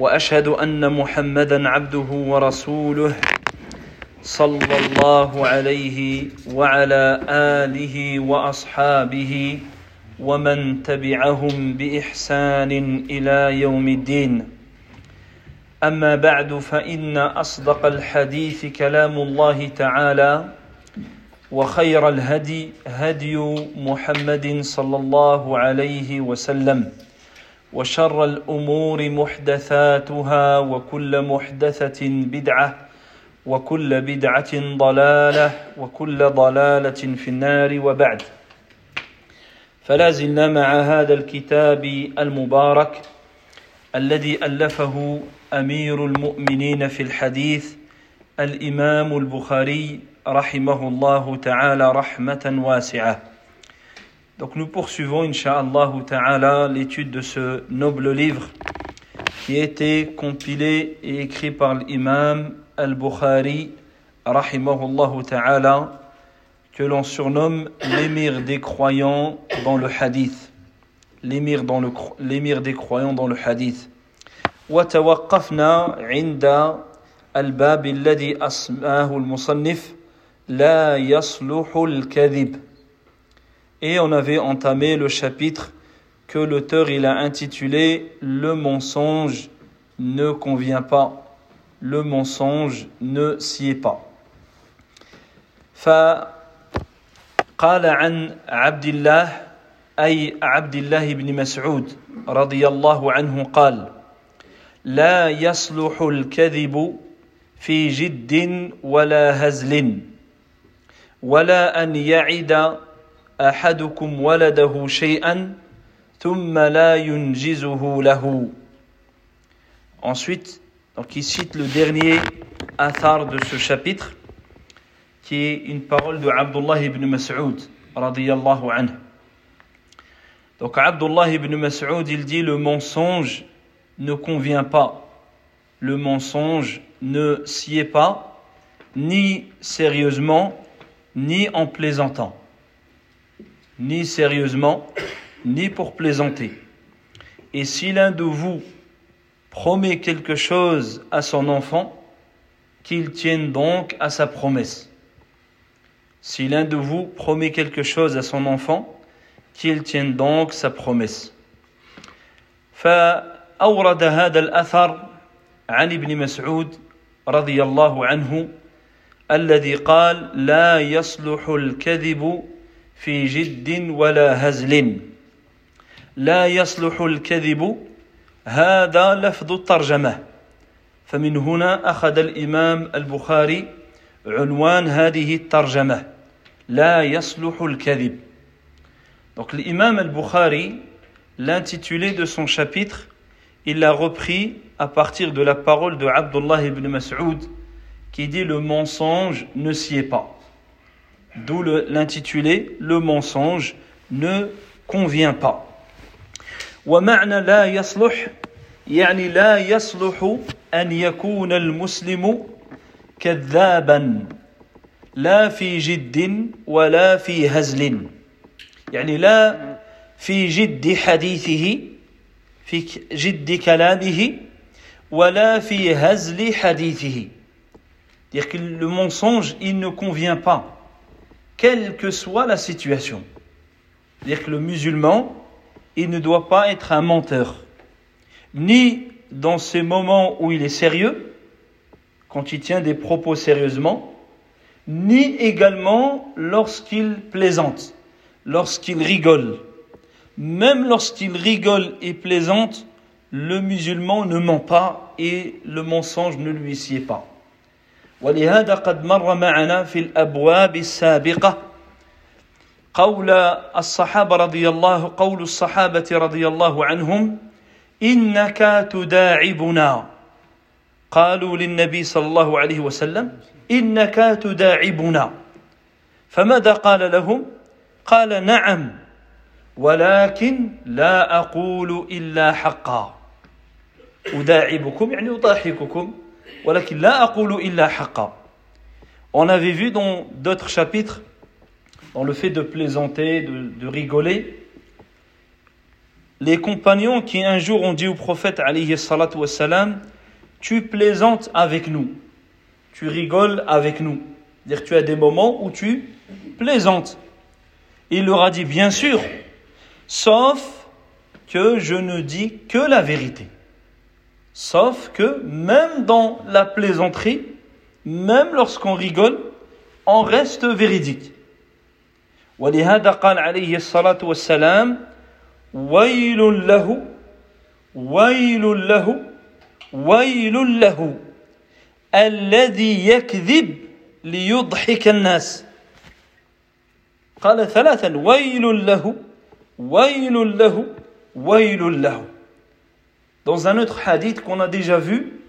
وأشهد أن محمدا عبده ورسوله صلى الله عليه وعلى آله وأصحابه ومن تبعهم بإحسان إلى يوم الدين. أما بعد فإن أصدق الحديث كلام الله تعالى وخير الهدي هدي محمد صلى الله عليه وسلم. وشر الأمور محدثاتها وكل محدثة بدعة وكل بدعة ضلالة وكل ضلالة في النار وبعد فلا زلنا مع هذا الكتاب المبارك الذي ألفه أمير المؤمنين في الحديث الإمام البخاري rahimahullah ta'ala rahmatan wasi'a. Donc nous poursuivons insha'Allah ta'ala l'étude de ce noble livre qui a été compilé et écrit par l'imam al-Bukhari rahimahullah ta'ala que l'on surnomme l'émir des croyants dans le hadith. L'émir dans le l'émir des croyants dans le hadith. وتوقفنا عند الباب الذي أسماه المصنف La yasluhul kadhib. Et on avait entamé le chapitre que l'auteur il a intitulé Le mensonge ne convient pas. Le mensonge ne s'y est pas. فقال عن عبد الله أي عبد الله بن مسعود رضي الله عنه قال لا يصلح الكذب في جد ولا هزل ولا أن يعد أحدكم ولده شيئا ثم لا ينجزه له Ensuite, donc il cite le dernier athar de ce chapitre, qui est une parole de Abdullah ibn Mas'ud, radiyallahu anhu. Donc Abdullah ibn Mas'ud, il dit le mensonge ne convient pas, le mensonge ne s'y est pas, ni sérieusement, ni en plaisantant, ni sérieusement, ni pour plaisanter. Et si l'un de vous promet quelque chose à son enfant, qu'il tienne donc à sa promesse. Si l'un de vous promet quelque chose à son enfant, qu'il tienne donc sa promesse. فأورد هذا الأثر عن ابن مسعود رضي الله عنه الذي قال لا يصلح الكذب في جد ولا هزل لا يصلح الكذب هذا لفظ الترجمه فمن هنا اخذ الامام البخاري عنوان هذه الترجمه لا يصلح الكذب Donc l'imam al-Bukhari, l'intitulé de son chapitre, il l'a repris à partir de la parole de Abdullah ibn Mas'ud qui dit le mensonge ne s'y est pas. D'où l'intitulé le mensonge ne convient pas. ومعنى لا يصلح يعني لا يصلح أن يكون المسلم كذابا لا في جد ولا في هزل يعني لا في جد حديثه في جد كلامه ولا في هزل حديثه dire que le mensonge, il ne convient pas, quelle que soit la situation. dire que le musulman, il ne doit pas être un menteur, ni dans ces moments où il est sérieux, quand il tient des propos sérieusement, ni également lorsqu'il plaisante, lorsqu'il rigole. Même lorsqu'il rigole et plaisante, le musulman ne ment pas et le mensonge ne lui sied pas. ولهذا قد مر معنا في الأبواب السابقة قول الصحابة رضي الله قول الصحابة رضي الله عنهم إنك تداعبنا. قالوا للنبي صلى الله عليه وسلم إنك تداعبنا. فماذا قال لهم؟ قال نعم ولكن لا أقول إلا حقا. أداعبكم يعني أضاحككم On avait vu dans d'autres chapitres, dans le fait de plaisanter, de, rigoler, les compagnons qui un jour ont dit au prophète tu plaisantes avec nous, tu rigoles avec nous. C'est-à-dire tu as des moments où tu plaisantes. Il leur a dit, bien sûr, sauf que je ne dis que la vérité. Sauf que même dans la plaisanterie, même lorsqu'on rigole, on reste véridique. ولهذا قال عليه الصلاة والسلام ويل له ويل له ويل له الذي يكذب ليضحك الناس قال ثلاثا ويل له ويل له ويل له dans un autre hadith qu'on a déjà vu,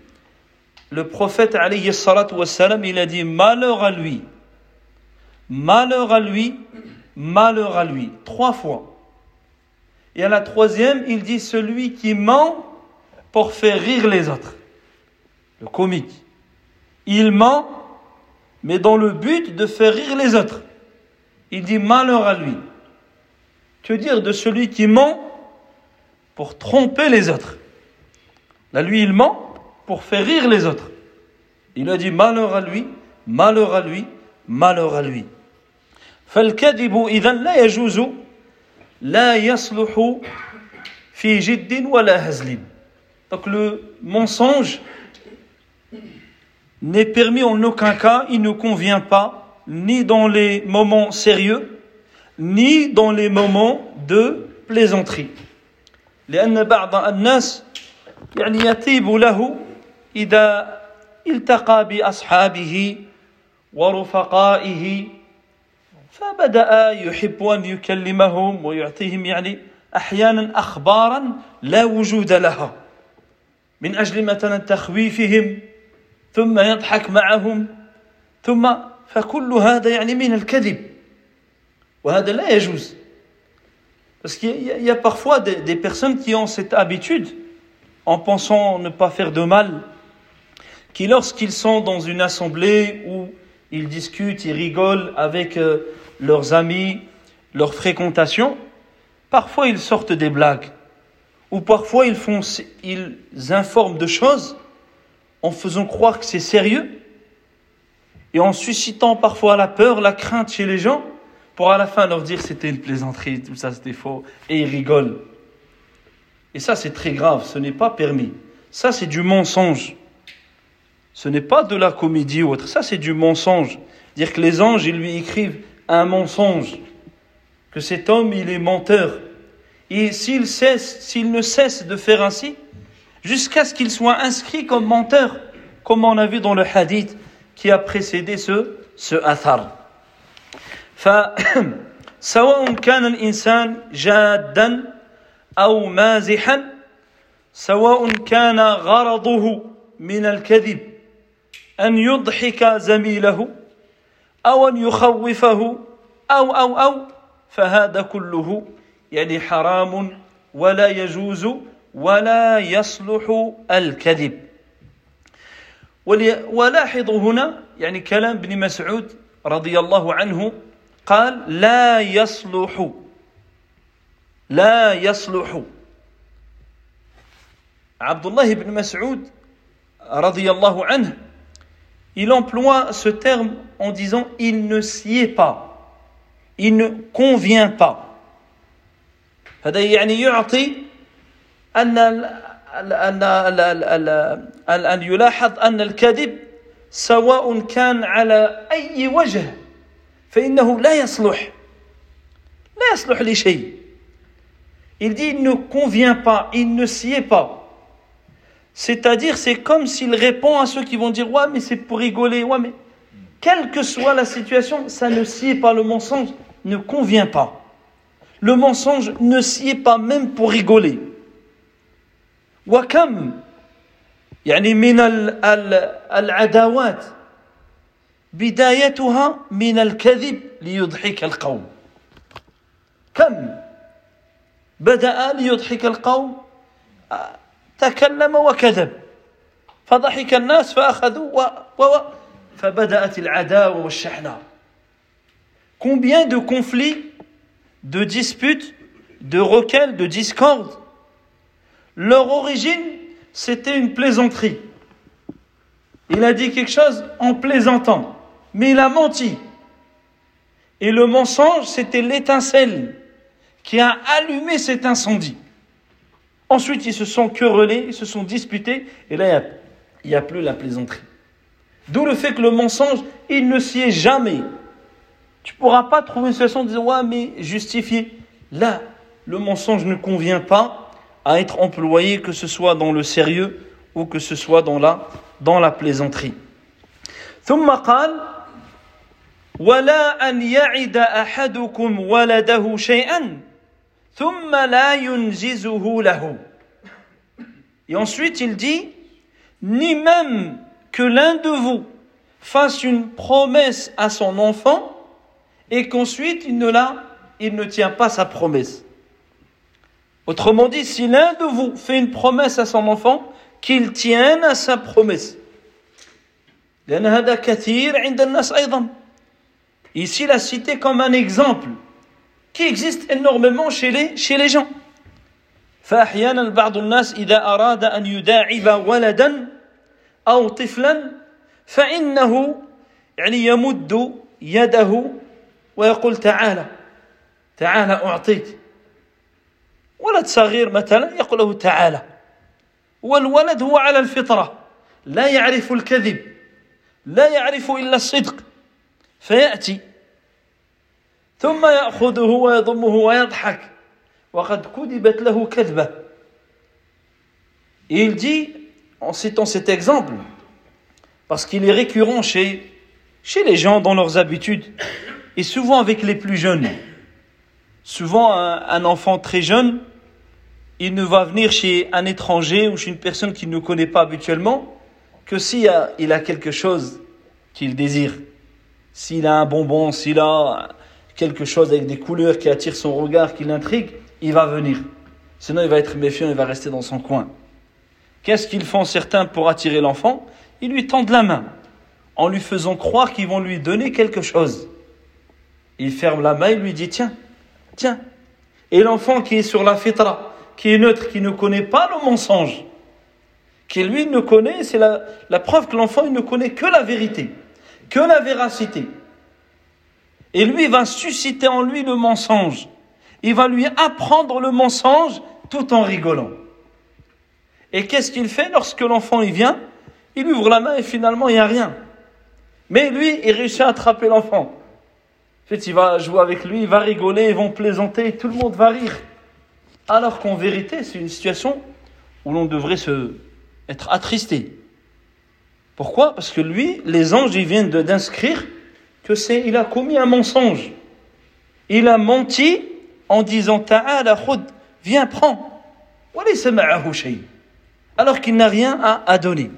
le prophète il a dit malheur à lui, malheur à lui, malheur à lui, trois fois. Et à la troisième, il dit celui qui ment pour faire rire les autres. Le comique. Il ment, mais dans le but de faire rire les autres. Il dit malheur à lui. Que dire de celui qui ment pour tromper les autres? Là, lui, il ment pour faire rire les autres. Il a dit malheur à lui, malheur à lui, malheur à lui. فالكذب إذا لا يجوز لا يصلح في جد ولا هزل donc le mensonge n'est permis en aucun cas, il ne convient pas, ni dans les moments sérieux, ni dans les moments de plaisanterie. لأن بعض الناس يعني يطيب له إذا التقى بأصحابه ورفقائه فبدأ يحب أن يكلمهم ويعطيهم يعني أحيانا أخبارا لا وجود لها من أجل مثلا تخويفهم ثم يضحك معهم ثم فكل هذا يعني من الكذب وهذا لا يجوز. Parce qu'il y, a parfois des, personnes qui ont cette habitude, en pensant ne pas faire de mal, qui lorsqu'ils sont dans une assemblée où ils discutent, ils rigolent avec euh, leurs amis, leur fréquentation, parfois ils sortent des blagues, ou parfois ils, font, ils informent de choses en faisant croire que c'est sérieux, et en suscitant parfois la peur, la crainte chez les gens, pour à la fin leur dire c'était une plaisanterie, tout ça c'était faux, et ils rigolent. Et ça c'est très grave, ce n'est pas permis. Ça c'est du mensonge. Ce n'est pas de la comédie ou autre, ça c'est du mensonge. Dire que les anges, ils lui écrivent un mensonge, que cet homme, il est menteur. Et s'il cesse, s'il ne cesse de faire ainsi, jusqu'à ce qu'il soit inscrit comme menteur, comme on a vu dans le hadith qui a précédé ce, ce athar. فسواء كان الإنسان جادا أو مازحا سواء كان غرضه من الكذب أن يضحك زميله أو أن يخوفه أو أو أو فهذا كله يعني حرام ولا يجوز ولا يصلح الكذب. ولاحظوا هنا يعني كلام ابن مسعود رضي الله عنه قال لا يصلح لا يصلح. عبد الله بن مسعود رضي الله عنه il emploie ce terme en disant il ne s'y est pas, il ne convient pas. هذا يعني يعطي أن أن أن يلاحظ أن الكذب سواء كان على أي وجه فإنه لا يصلح. لا يصلح لشيء. Il dit il ne convient pas, il ne s'y est pas. C'est-à-dire, c'est comme s'il répond à ceux qui vont dire Ouais, mais c'est pour rigoler. Ouais, mais quelle que soit la situation, ça ne sied pas. Le mensonge ne convient pas. Le mensonge ne sied pas même pour rigoler. وكم يعني من العداوات بدايتها من الكذب ليضحك القوم كم بدأ ليضحك القوم تكلم وكذب فضحك الناس فأخذوا و... و... فبدأت العداوة والشحنة Combien de conflits, de disputes, de requêtes, de discordes Leur origine, c'était une plaisanterie. Il a dit quelque chose en plaisantant, mais il a menti. Et le mensonge, c'était l'étincelle qui a allumé cet incendie. Ensuite, ils se sont querellés, ils se sont disputés, et là, il n'y a, plus la plaisanterie. D'où le fait que le mensonge, il ne s'y est jamais. Tu ne pourras pas trouver une situation de dire, ouais, mais justifié. Là, le mensonge ne convient pas à être employé, que ce soit dans le sérieux ou que ce soit dans la, dans la plaisanterie. ثم قال ولا أن يعد أحدكم ولده شيئا et ensuite il dit ni même que l'un de vous fasse une promesse à son enfant et qu'ensuite il ne la il ne tient pas sa promesse. Autrement dit, si l'un de vous fait une promesse à son enfant, qu'il tienne à sa promesse. Ici, il a cité comme un exemple qui existe énormément chez les, chez les gens. فأحيانا بعض الناس إذا أراد أن يداعب ولدا أو طفلا فإنه يعني يمد يده ويقول تعالى تعالى أعطيك. ولد صغير مثلا يقول له تعالى. والولد هو على الفطرة لا يعرف الكذب لا يعرف إلا الصدق. فيأتي ثم يأخذه ويضمه ويضحك وقد كذبت له كذبة Et il dit, en citant cet exemple, parce qu'il est récurrent chez, chez les gens dans leurs habitudes, et souvent avec les plus jeunes. Souvent, un, un enfant très jeune, il ne va venir chez un étranger ou chez une personne qu'il ne connaît pas habituellement que s'il a, il a quelque chose qu'il désire. S'il a un bonbon, s'il a quelque chose avec des couleurs qui attire son regard, qui l'intrigue, il va venir. Sinon, il va être méfiant, il va rester dans son coin. Qu'est-ce qu'ils font certains pour attirer l'enfant? Ils lui tendent la main en lui faisant croire qu'ils vont lui donner quelque chose. Il ferme la main, il lui dit Tiens, tiens. Et l'enfant qui est sur la fitra, qui est neutre, qui ne connaît pas le mensonge, qui lui ne connaît, c'est la, la preuve que l'enfant ne connaît que la vérité, que la véracité. Et lui va susciter en lui le mensonge. Il va lui apprendre le mensonge tout en rigolant. Et qu'est-ce qu'il fait lorsque l'enfant il vient? Il ouvre la main et finalement il n'y a rien. Mais lui, il réussit à attraper l'enfant. En fait, il va jouer avec lui, il va rigoler, ils vont plaisanter, tout le monde va rire. Alors qu'en vérité, c'est une situation où l'on devrait se, être attristé. Pourquoi? Parce que lui, les anges, ils viennent d'inscrire que c'est, il a commis un mensonge. Il a menti en disant Ta'ala khud, viens, prends. Alors qu'il n'a rien à, à donner.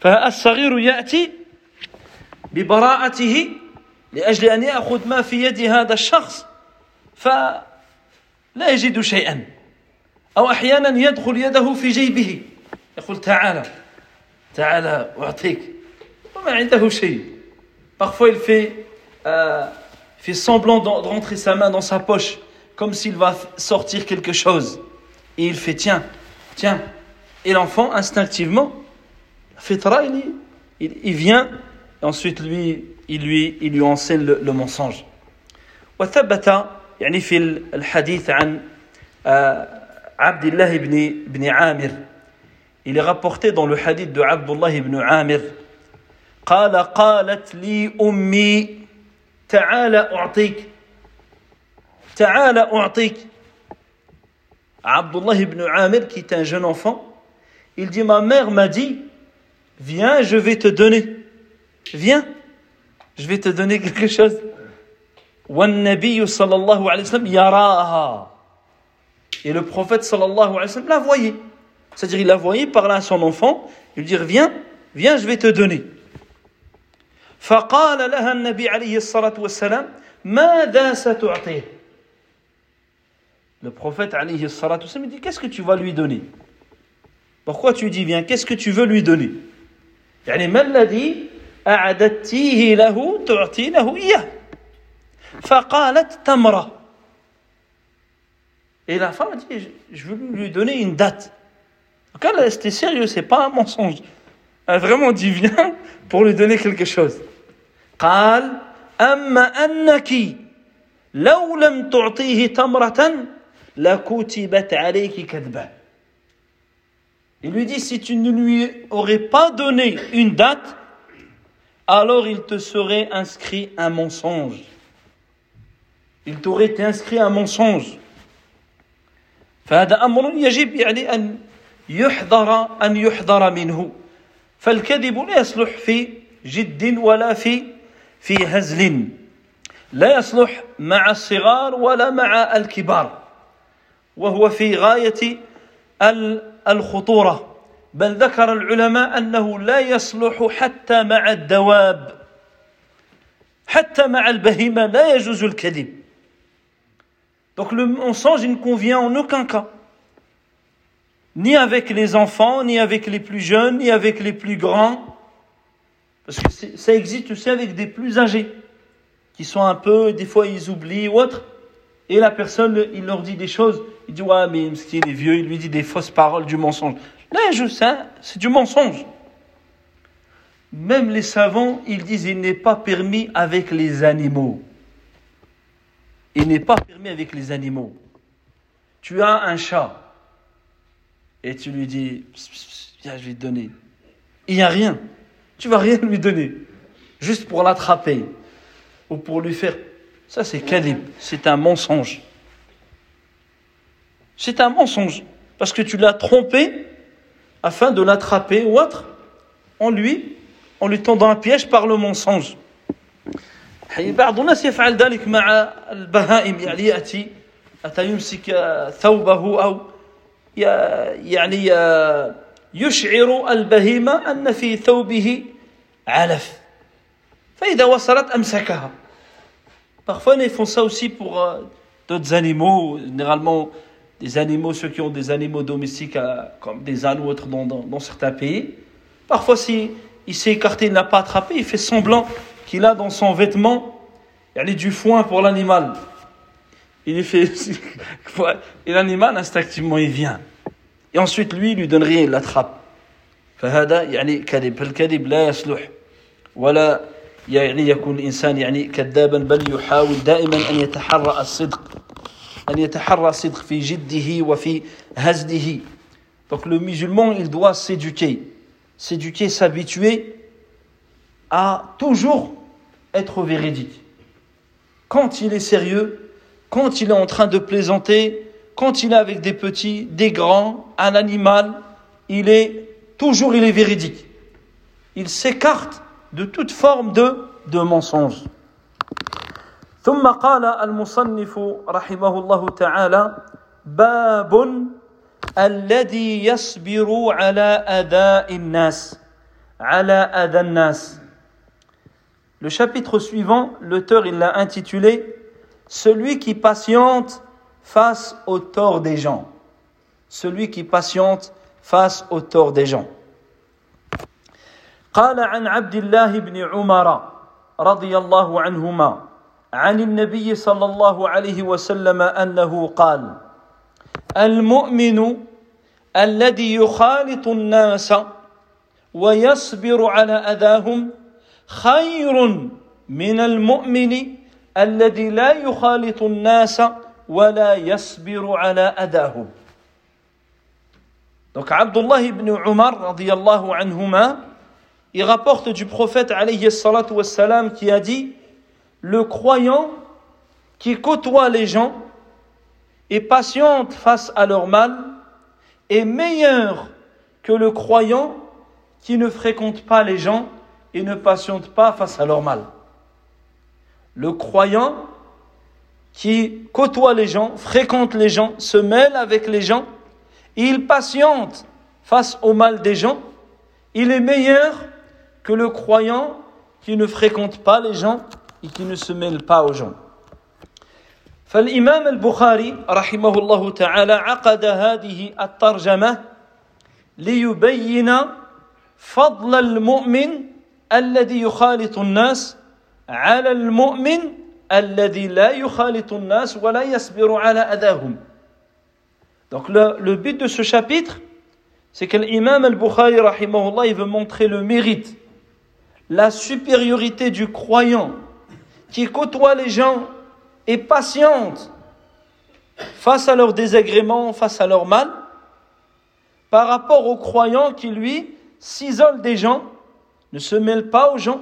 فالصغير يأتي ببراءته لأجل أن يأخذ ما في يد هذا الشخص فلا يجد شيئا أو أحيانا يدخل يده في جيبه يقول تعالى تعالى أعطيك وما عنده شيء Parfois il fait, euh, fait semblant de rentrer sa main dans sa poche comme s'il va sortir quelque chose. Et il fait tiens, tiens. Et l'enfant instinctivement, fitra, il, il, il vient et ensuite lui, il lui, il lui enseigne le, le mensonge. وثبت يعني في الحديث عن Abdullah ibn, ibn Amir. Il est rapporté dans le hadith de Abdullah ibn Amir. قال قالت لي أمي تعال أعطيك تعال أعطيك Abdullah ibn Amir, qui est un jeune enfant, il dit Ma mère m'a dit Viens, je vais te donner. Viens, je vais te donner quelque chose. والنبي صلى الله عليه وسلم يراها Et le prophète sallallahu alayhi wa sallam la voyait. C'est-à-dire, il a envoyé parler à son enfant, lui dire Viens, viens, je vais te donner. فقال لها النبي عليه الصلاة والسلام ماذا ستعطيه Le prophète عليه الصلاة والسلام dit Qu'est-ce que tu vas lui donner Pourquoi tu dis Viens, qu'est-ce que tu veux lui donner يعني ما الذي أعددتيه له تعطينه إياه فقالت تمرة Et la femme a dit, je veux lui donner une date. Donc elle, c'était sérieux, c'est pas un mensonge. Elle a vraiment dit, viens pour lui donner quelque chose. قال أما أنك لو لم تعطيه تمرة لكتبت عليك كذبا Il lui dit, si tu ne lui aurais pas donné une date, alors il te serait inscrit un mensonge. Il t'aurait été inscrit un mensonge. فهذا أمر يجب يعني أن يحذر أن يحذر منه فالكذب لا يصلح في جد ولا في في هزل. لا يصلح مع الصغار ولا مع الكبار وهو في غاية الخطورة. بل ذكر العلماء أنه لا يصلح حتى مع الدواب حتى مع البهيمة لا يجوز الكذب. Donc le mensonge, ne convient en aucun cas. Ni avec les enfants, ni avec les plus jeunes, ni avec les plus grands. Parce que ça existe aussi avec des plus âgés, qui sont un peu, des fois ils oublient ou autre. Et la personne, il leur dit des choses. Il dit, ouais, mais il est vieux, il lui dit des fausses paroles, du mensonge. Là, je sais, c'est du mensonge. Même les savants, ils disent, il n'est pas permis avec les animaux. Il n'est pas permis avec les animaux. Tu as un chat et tu lui dis, viens, je vais te donner. Il n'y a rien. Tu vas rien lui donner. Juste pour l'attraper ou pour lui faire. Ça, c'est kadib. C'est un mensonge. C'est un mensonge. Parce que tu l'as trompé afin de l'attraper ou autre en lui, en lui tendant un piège par le mensonge. بعض الناس يفعل ذلك مع البهائم يعني يأتي أتى يمسك ثوبه أو يعني يشعر البهيمة أن في ثوبه علف فإذا وصلت أمسكها Parfois, ils font ça aussi pour euh, d'autres animaux, généralement des animaux, ceux qui ont des animaux domestiques, euh, comme des ânes ou autres dans, dans, dans certains pays. Parfois, s'il si s'est écarté, il n'a pas attrapé, il fait semblant qu'il a dans son vêtement il y a du foin pour l'animal. Il fait. Et l'animal, instinctivement, il vient. Et ensuite, lui, il lui donne rien, il l'attrape. فهذا يعني كذب فالكذب لا يصلح ولا يعني يكون الإنسان يعني كذابا بل يحاول دائما أن يتحرى الصدق أن يتحرى الصدق في جده وفي هزله Donc le musulman, il doit s'éduquer, s'éduquer, s'habituer à toujours être véridique. Quand il est sérieux, quand il est en train de plaisanter, quand il est avec des petits, des grands, un animal, il est toujours il est véridique. Il s'écarte de toute forme de, de mensonge. ثم قال المصنف رحمه الله تعالى باب الذي يصبر على أداء الناس على أذى الناس le chapitre suivant, l'auteur il l'a intitulé Celui qui patiente face au tort des gens. Celui qui patiente face au tort des gens. قال عن عبد الله بن عمر رضي الله عنهما عن النبي صلى الله عليه وسلم أنه قال المؤمن الذي يخالط الناس ويصبر على أذاهم خير من المؤمن الذي لا يخالط الناس ولا يصبر على أذاهم Donc Abdullah ibn Umar radiyallahu anhuma, il rapporte du prophète alayhi salatu wassalam qui a dit Le croyant qui côtoie les gens et patiente face à leur mal est meilleur que le croyant qui ne fréquente pas les gens et ne patiente pas face à leur mal. Le croyant qui côtoie les gens, fréquente les gens, se mêle avec les gens, il patiente face au mal des gens, il est meilleur que le croyant qui ne fréquente pas les gens et qui ne se mêle pas aux gens. فالإمام البخاري رحمه الله تعالى عقد هذه الترجمة ليبين فضل المؤمن الذي يخالط الناس على المؤمن الذي لا يخالط الناس ولا يصبر على أذاهم Donc le, le but de ce chapitre, c'est que l'imam al-Bukhari, rahimahullah, il veut montrer le mérite, la supériorité du croyant qui côtoie les gens et patiente face à leurs désagréments, face à leur mal, par rapport au croyant qui, lui, s'isole des gens, ne se mêle pas aux gens,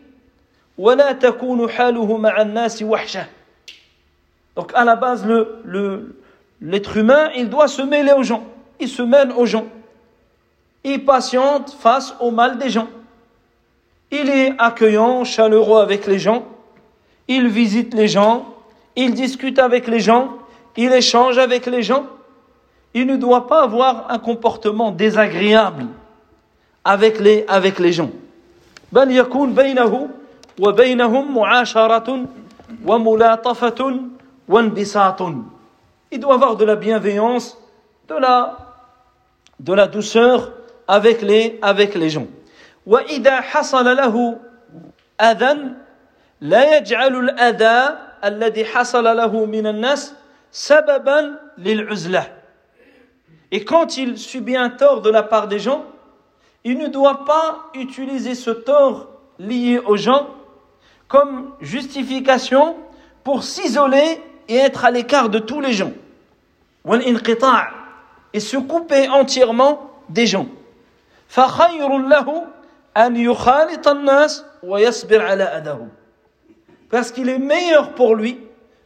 Donc à la base, le, le, l'être humain, il doit se mêler aux gens. Il se mêle aux gens. Il patiente face au mal des gens. Il est accueillant, chaleureux avec les gens. Il visite les gens. Il discute avec les gens. Il échange avec les gens. Il ne doit pas avoir un comportement désagréable avec les, avec les gens. بل يكون بينه وبينهم معاشرة وملاطفة وانبساط. Il doit avoir de la bienveillance, de la, de la douceur avec les, avec les gens. وإذا حصل له أذى لا يجعل الأذى الذي حصل له من الناس سببا للعزلة. Et quand il subit un tort de la part des gens, il ne doit pas utiliser ce tort lié aux gens comme justification pour s'isoler et être à l'écart de tous les gens. Et se couper entièrement des gens. Parce qu'il est meilleur pour lui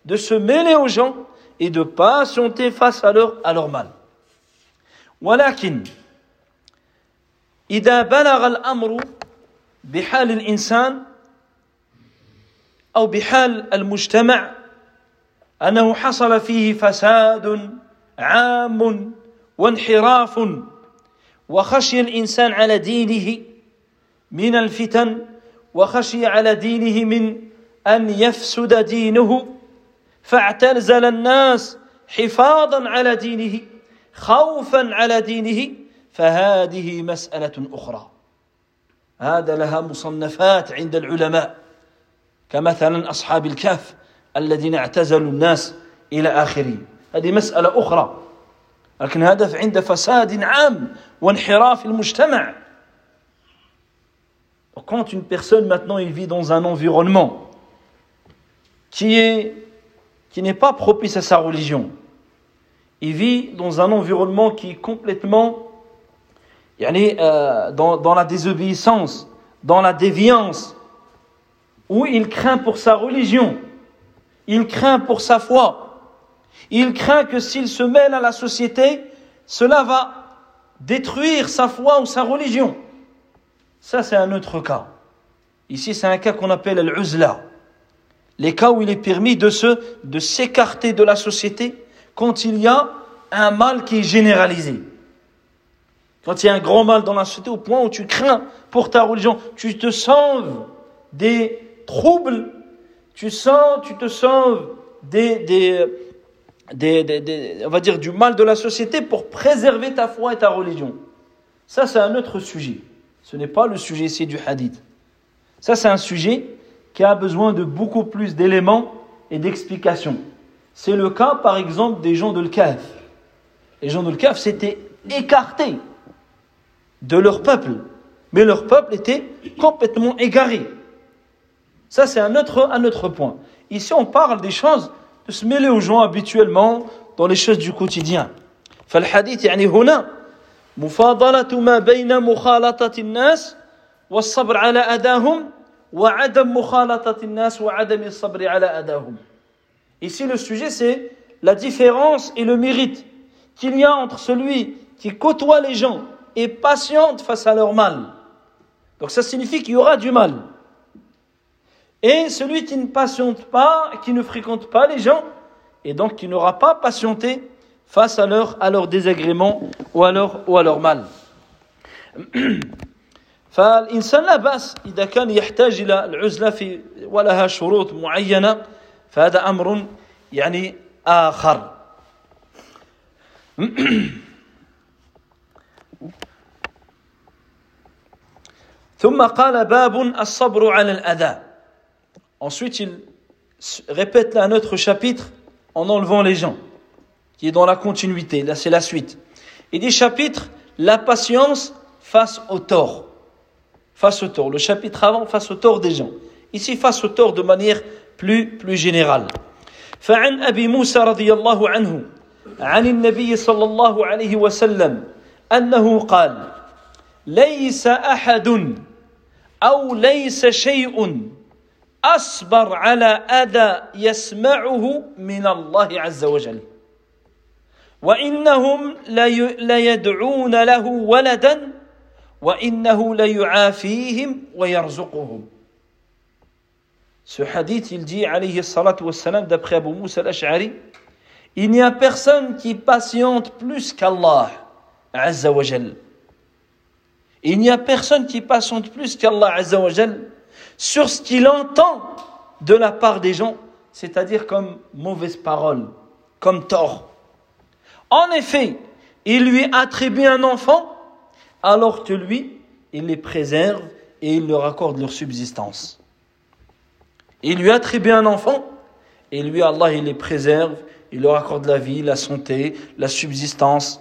de se mêler aux gens et de patienter face à leur, à leur mal. ولكن إذا بلغ الأمر بحال الإنسان أو بحال المجتمع أنه حصل فيه فساد عام وانحراف وخشي الإنسان على دينه من الفتن وخشي على دينه من أن يفسد دينه. فاعتزل الناس حفاظا على دينه خوفا على دينه. فهذه مسألة أخرى. هذا لها مصنفات عند العلماء. كمثلا أصحاب الكهف الذين اعتزلوا الناس إلى آخره هذه مسألة أخرى لكن هدف عند فساد عام وانحراف المجتمع Quand une personne maintenant il vit dans un environnement qui est qui n'est pas propice à sa religion, il vit dans un environnement qui est complètement euh, dans, dans la désobéissance, dans la déviance, où il craint pour sa religion, il craint pour sa foi, il craint que s'il se mêle à la société, cela va détruire sa foi ou sa religion. Ça, c'est un autre cas. Ici, c'est un cas qu'on appelle l'uzla. Les cas où il est permis de se, de s'écarter de la société quand il y a un mal qui est généralisé. Quand il y a un grand mal dans la société au point où tu crains pour ta religion, tu te sauves des troubles, tu sens, tu te sauves des, des, des, des, on va dire du mal de la société pour préserver ta foi et ta religion. Ça, c'est un autre sujet. Ce n'est pas le sujet ici du hadith. Ça, c'est un sujet qui a besoin de beaucoup plus d'éléments et d'explications. C'est le cas, par exemple, des gens de l'Kaf. Les gens de l'Kaf s'étaient écartés de leur peuple. Mais leur peuple était complètement égaré. Ça, c'est un autre, un autre point. Ici, on parle des choses de se mêler aux gens habituellement dans les choses du quotidien. فالحديث يعني هنا مفاضلة ما بين مخالطة الناس والصبر على أداهم وعدم مخالطة الناس وعدم الصبر على أداهم Ici, le sujet, c'est la différence et le mérite qu'il y a entre celui qui côtoie les gens et patiente face à leur mal. Donc ça signifie qu'il y aura du mal. Et celui qui ne patiente pas, qui ne fréquente pas les gens, et donc qui n'aura pas patienté face à leur, à leur désagrément ou à leur, ou à leur mal. فالإنسان لا بأس إذا كان يحتاج إلى العزلة في ولها شروط معينة فهذا أمر يعني آخر ثم قال باب الصبر على الأذى Ensuite, il répète là un autre chapitre en enlevant les gens, qui est dans la continuité. Là, c'est la suite. Il dit chapitre, la patience face au tort. Face au tort. Le chapitre avant, face au tort des gens. Ici, face au tort de manière plus, plus générale. فعن أبي موسى رضي الله عنه عن النبي صلى الله عليه وسلم أنه قال ليس أحد أو ليس شيء أصبر على أذى يسمعه من الله عز وجل وإنهم ليدعون له ولدا وإنه ليعافيهم ويرزقهم Ce hadith, il dit, alayhi salatu wassalam, d'après Abu Moussa al-Ash'ari, il n'y a personne qui patiente plus qu'Allah, azza wa jal. Il n'y a personne qui patiente plus qu'Allah, azza wa jal, sur ce qu'il entend de la part des gens, c'est-à-dire comme mauvaise parole, comme tort. En effet, il lui attribue un enfant, alors que lui, il les préserve et il leur accorde leur subsistance. Il lui attribue un enfant, et lui, Allah, il les préserve, il leur accorde la vie, la santé, la subsistance.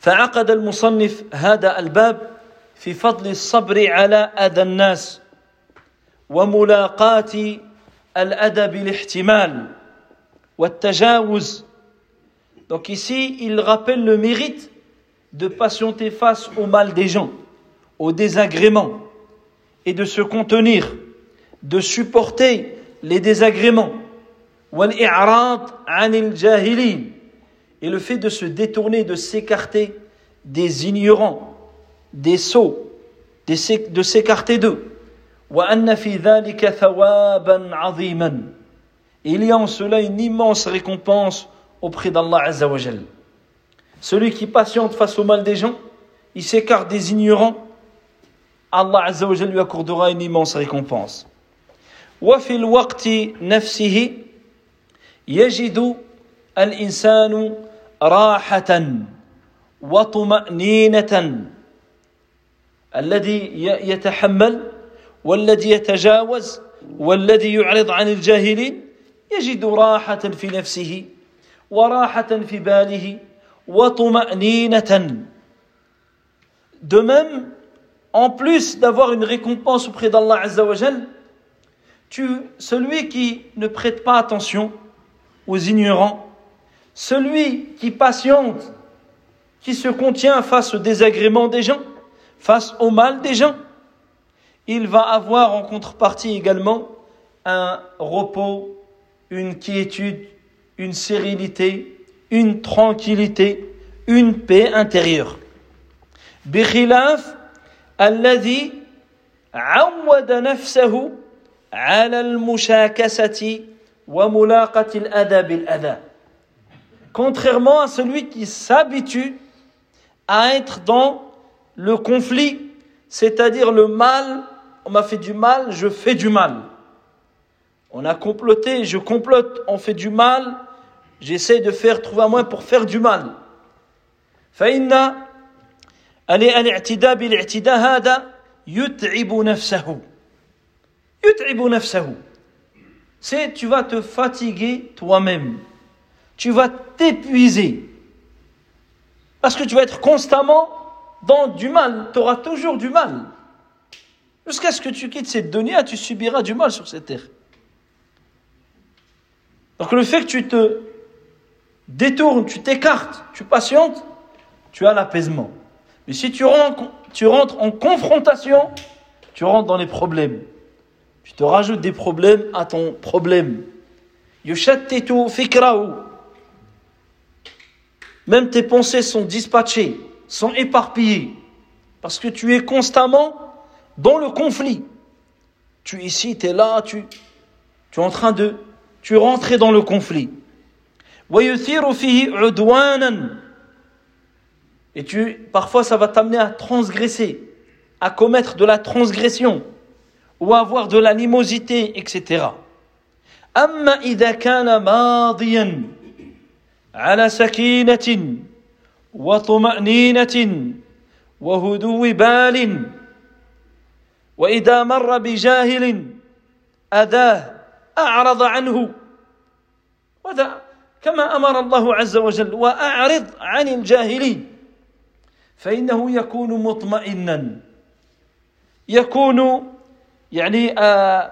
فعقد المصنف هذا الباب في فضل الصبر على أذى الناس وملاقاة الأذى بالاحتمال والتجاوز Donc ici, il rappelle le mérite de patienter face au mal des gens, au désagrément, et de se contenir, de supporter les désagréments. Et le fait de se détourner, de s'écarter des ignorants, des sots, de s'écarter d'eux. Il y a en cela une immense récompense auprès d'Allah Azzawajal. Celui qui patiente face au mal des gens, il s'écarte des ignorants, Allah Azzawajal lui accordera une immense récompense. وفي الوقت نفسه يجد الإنسان راحة وطمأنينة الذي يتحمل والذي يتجاوز والذي يعرض عن الجاهلين يجد راحة في نفسه وراحة في باله وطمأنينة De même, en plus d'avoir une récompense auprès d'Allah Azzawajal, tu, celui qui ne prête pas attention aux ignorants, celui qui patiente, qui se contient face au désagrément des gens, face au mal des gens, il va avoir en contrepartie également un repos, une quiétude, une sérénité, une tranquillité, une paix intérieure. بخلاف الذي عود نفسه على المشاكسة وملاقة الأذى بالأذى contrairement à celui qui s'habitue à être dans le conflit, c'est-à-dire le mal, on m'a fait du mal, je fais du mal. On a comploté, je complote, on fait du mal, j'essaie de faire trouver un moyen pour faire du mal. فإن الاعتداء بالاعتداء هذا يتعب نفسه يتعب نفسه c'est tu vas te fatiguer toi-même tu vas t'épuiser parce que tu vas être constamment dans du mal, tu auras toujours du mal. Jusqu'à ce que tu quittes cette dunya, tu subiras du mal sur cette terre. Donc le fait que tu te détournes, tu t'écartes, tu patientes, tu as l'apaisement. Mais si tu rentres, en confrontation, tu rentres dans les problèmes. Tu te rajoutes des problèmes à ton problème. Même tes pensées sont dispatchées, sont éparpillées. Parce que tu es constamment dans le conflit. Tu es ici, tu es là, tu, tu es en train de... Tu es rentré dans le conflit. Et tu, parfois, ça va t'amener à transgresser, à commettre de la transgression, ou à avoir de l'animosité, etc. أما إذا كان ماضيا على سكينة وطمأنينة وهدوء بال وإذا مر بجاهل أذاه أعرض عنه. وذا كما أمر الله عز وجل وأعرض عن الجاهلين فإنه يكون مطمئنا. يكون يعني آه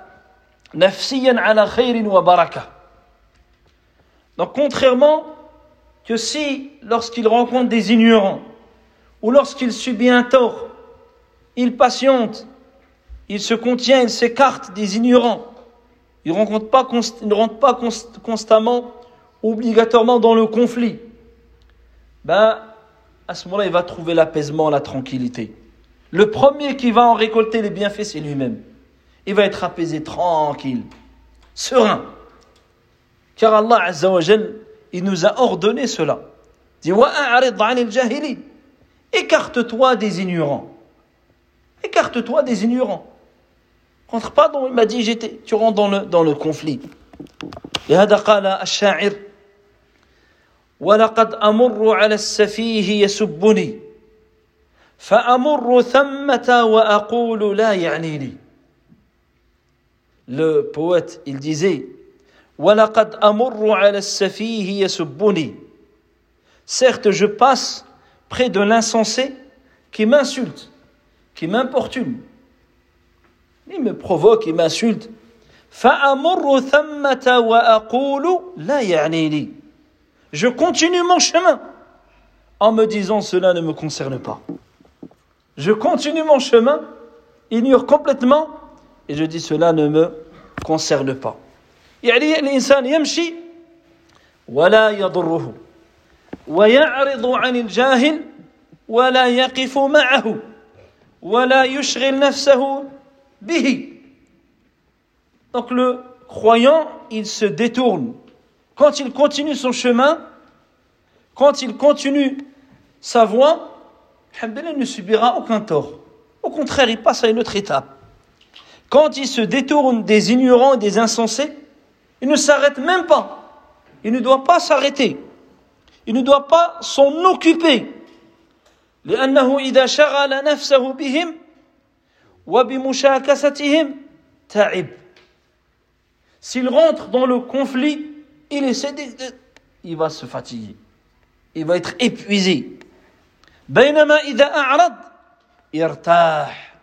نفسيا على خير وبركة. Donc contrairement que si lorsqu'il rencontre des ignorants ou lorsqu'il subit un tort, il patiente, il se contient, il s'écarte des ignorants, il, ne rentre pas constamment, obligatoirement dans le conflit, ben, à ce moment-là, il va trouver l'apaisement, la tranquillité. Le premier qui va en récolter les bienfaits, c'est lui-même. Il va être apaisé, tranquille, serein. Car Allah Azza wa il nous a ordonné cela. Il dit Écarte-toi des ignorants. Écarte-toi des ignorants. Rentre pas dans, il m'a dit, j'étais, tu rentres dans le, dans le conflit. لهذا قال الشاعر ولقد أمر على السفيه يسبني فأمر ثمة وأقول لا يعنيني Le poète, il disait Certes, je passe près de l'insensé qui m'insulte, qui m'importune. Il me provoque, il m'insulte. Je continue mon chemin en me disant cela ne me concerne pas. Je continue mon chemin, ignore complètement et je dis cela ne me concerne pas. يعني الإنسان يمشي ولا يضره ويعرض عن الجاهل ولا يقف معه ولا يشغل نفسه bihi. Donc le croyant, il se détourne. Quand il continue son chemin, quand il continue sa voie, il ne subira aucun tort. Au contraire, il passe à une autre étape. Quand il se détourne des ignorants et des insensés, il ne s'arrête même pas. Il ne doit pas s'arrêter. Il ne doit pas s'en occuper. لأنه إذا شغل نفسه بهم s'il rentre dans le conflit, il essaie de, il va se fatiguer. Il va être épuisé. بينما إذا أعرض يرتاح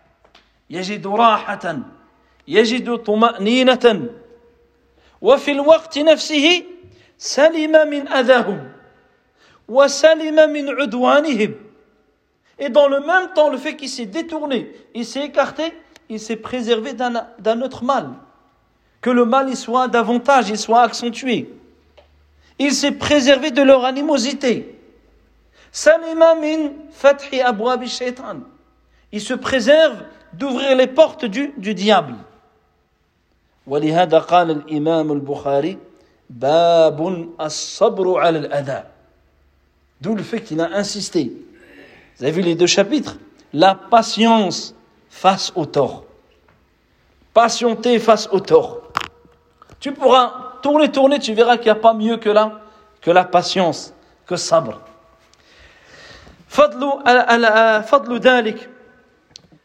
يجد راحة يجد طمأنينة وفي الوقت نفسه سلم من أذاهم وسلم من عدوانهم Et dans le même temps, le fait qu'il s'est détourné, il s'est écarté, il s'est préservé d'un autre mal. Que le mal il soit davantage, il soit accentué. Il s'est préservé de leur animosité. Salima min fathi abwab shaitan. Il se préserve d'ouvrir les portes du, du diable. ولهذا قال الإمام البخاري باب الصبر على الأذى. D'où le fait qu'il a insisté vous avez vu les deux chapitres La patience face au tort. Patienter face au tort. Tu pourras tourner, tourner, tu verras qu'il n'y a pas mieux que la, que la patience, que sabr. فضل فضل ذلك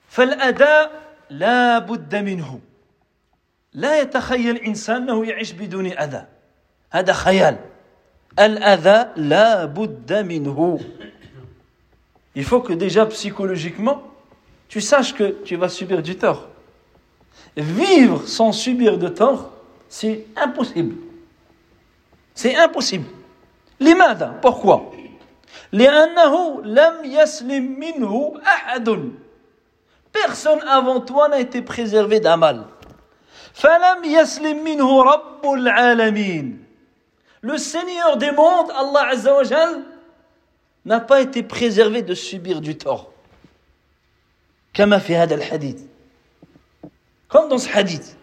فالأداء لا بد منه لا يتخيل إنسان أنه يعيش بدون أذى هذا خيال الأذى لا بد منه il faut que déjà psychologiquement, tu saches que tu vas subir du tort. Vivre sans subir de tort, c'est impossible. C'est impossible. L'imada, pourquoi لأنه لم يسلم منه أحد Personne avant toi n'a été préservé d'un mal. فلم يسلم منه رب العالمين Le Seigneur des mondes, Allah Azza wa Jal, n'a pas été préservé de subir du tort. كما في هذا الحديث. Comme dans ce hadith.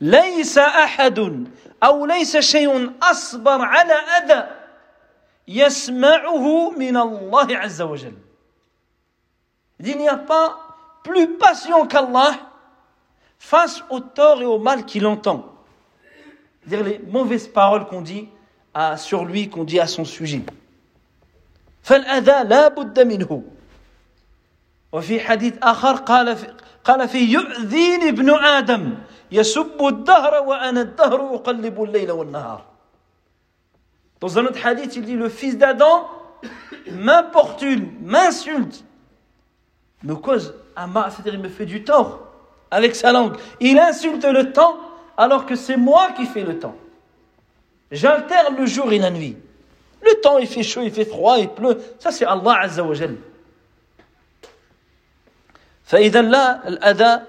ليس أحد أو ليس شيء أصبر على أذى يسمعه من الله عز وجل. Il n'y a pas plus patient qu'Allah face au tort et au mal qu'il entend. Dire les mauvaises paroles qu'on dit à, sur lui, qu'on dit à son sujet. فالأذى لا بد منه وفي حديث آخر قال في قال فيه يؤذيني ابن آدم يسب الدهر وأنا الدهر أقلب الليل والنهار Dans un autre hadith, il dit le fils d'Adam m'importune, m'insulte, me cause un mal, c'est-à-dire il me fait du tort avec sa langue. Il insulte le temps alors que c'est moi qui fais le temps. J'alterne le jour et la nuit. Le temps il fait chaud, il fait froid, il pleut. Ça c'est Allah Azza wa Jal. فإذا لا الأذى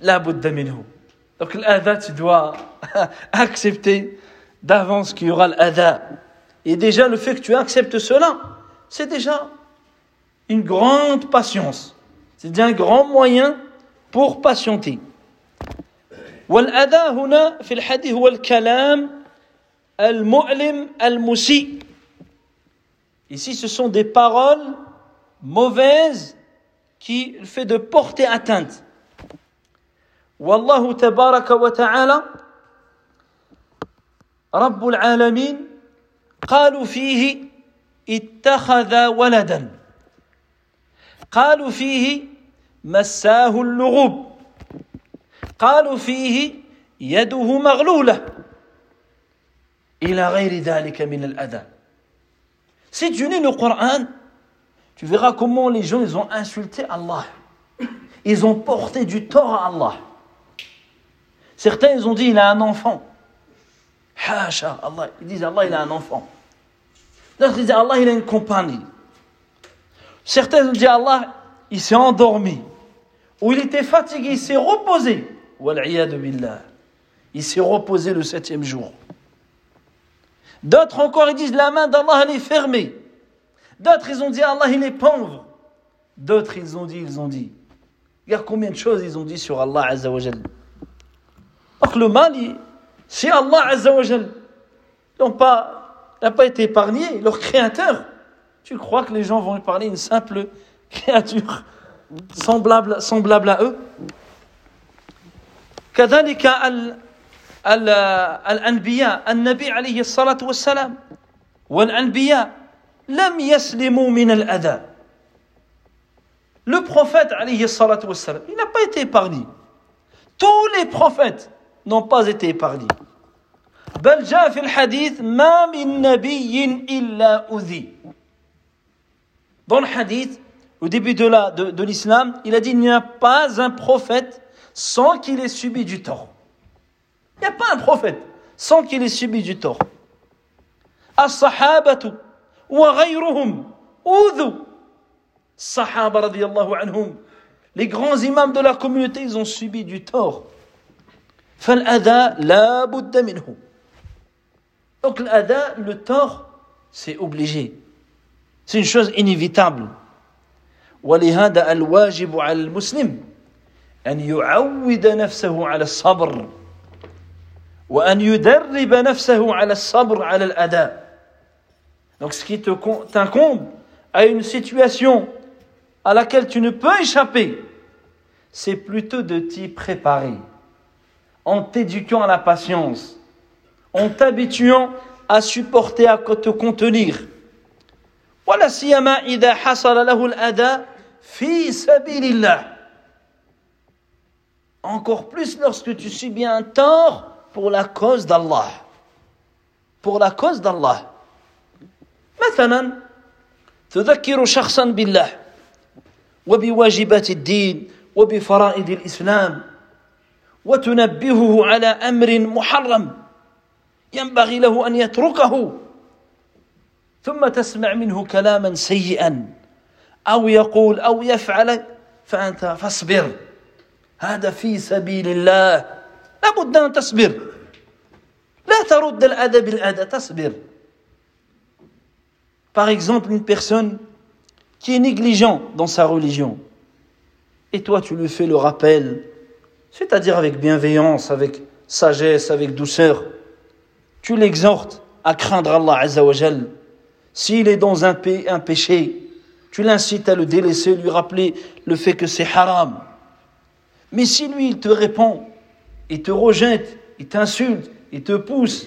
لا بد منه. Donc l'adha tu dois accepter d'avance qu'il y aura l'adha. Et déjà le fait que tu acceptes cela, c'est déjà une grande patience. C'est déjà un grand moyen pour patienter. والأذى هنا في الحديث هو الكلام المؤلم المسيء. Ici, ce sont des paroles mauvaises qui fait de porter atteinte. والله تبارك وتعالى رب العالمين قالوا فيه اتخذ ولدا قالوا فيه مساه اللغوب قالوا فيه يده مغلوله الى غير ذلك من الاذى Si tu lis le Coran, tu verras comment les gens ils ont insulté Allah. Ils ont porté du tort à Allah. Certains ils ont dit il a un enfant. Hasha, Allah. Ils disent Allah il a un enfant. D'autres ils disent Allah il a une compagnie. Certains ils ont dit Allah il s'est endormi. Ou il était fatigué, il s'est reposé. billah. Il s'est reposé le septième jour. D'autres encore, ils disent la main d'Allah, elle est fermée. D'autres, ils ont dit Allah, il est pauvre. D'autres, ils ont dit, ils ont dit. Regarde combien de choses ils ont dit sur Allah Azza wa Donc le mal, c'est Allah Azza wa n'a pas, été épargné, leur créateur. Tu crois que les gens vont parler une simple créature? semblable, semblable à eux كذلك الأنبياء النبي عليه الصلاة والسلام والأنبياء لم يسلموا من الأذى Le prophète, alayhi salatu wassalam, il n'a pas été épargné. Tous les prophètes n'ont pas été épargnés. بل جاء في الحديث ما من نبي إلا أذي. Dans le hadith, au début de l'islam, il a dit il n'y a pas un prophète sans qu'il ait subi du tort. Il n'y a pas un prophète sans qu'il ait subi du tort. As-sahabatu wa. Sahaba. Les grands imams de la communauté, ils ont subi du tort. Minhu. Donc l'adha, le tort, c'est obligé. C'est une chose inévitable. ولهذا الواجب على المسلم أن يعود نفسه على الصبر وأن يدرب نفسه على الصبر على الأداء Donc ce qui t'incombe à une situation à laquelle tu ne peux échapper, c'est plutôt de t'y préparer, en t'éduquant à la patience, en t'habituant à supporter, à te contenir. ولا سيما إذا حصل له الأداء في سبيل الله encore plus lorsque tu subis un tort pour la cause d'Allah. Pour la cause d'Allah. مثلا تذكر شخصا بالله وبواجبات الدين وبفرائض الإسلام وتنبهه على أمر محرم ينبغي له أن يتركه ثم تسمع منه كلاما سيئا أو يقول أو يفعل فأنت فاصبر هذا في سبيل الله لابد أن تصبر لا ترد الأذى بالأذى تصبر Par exemple, une personne qui est négligent dans sa religion, et toi tu lui fais le rappel, c'est-à-dire avec bienveillance, avec sagesse, avec douceur, tu l'exhortes à craindre Allah Azzawajal. S'il est dans un, un péché, tu l'incites à le délaisser, lui rappeler le fait que c'est haram. Mais si lui, il te répond, il te rejette, il t'insulte, il te pousse,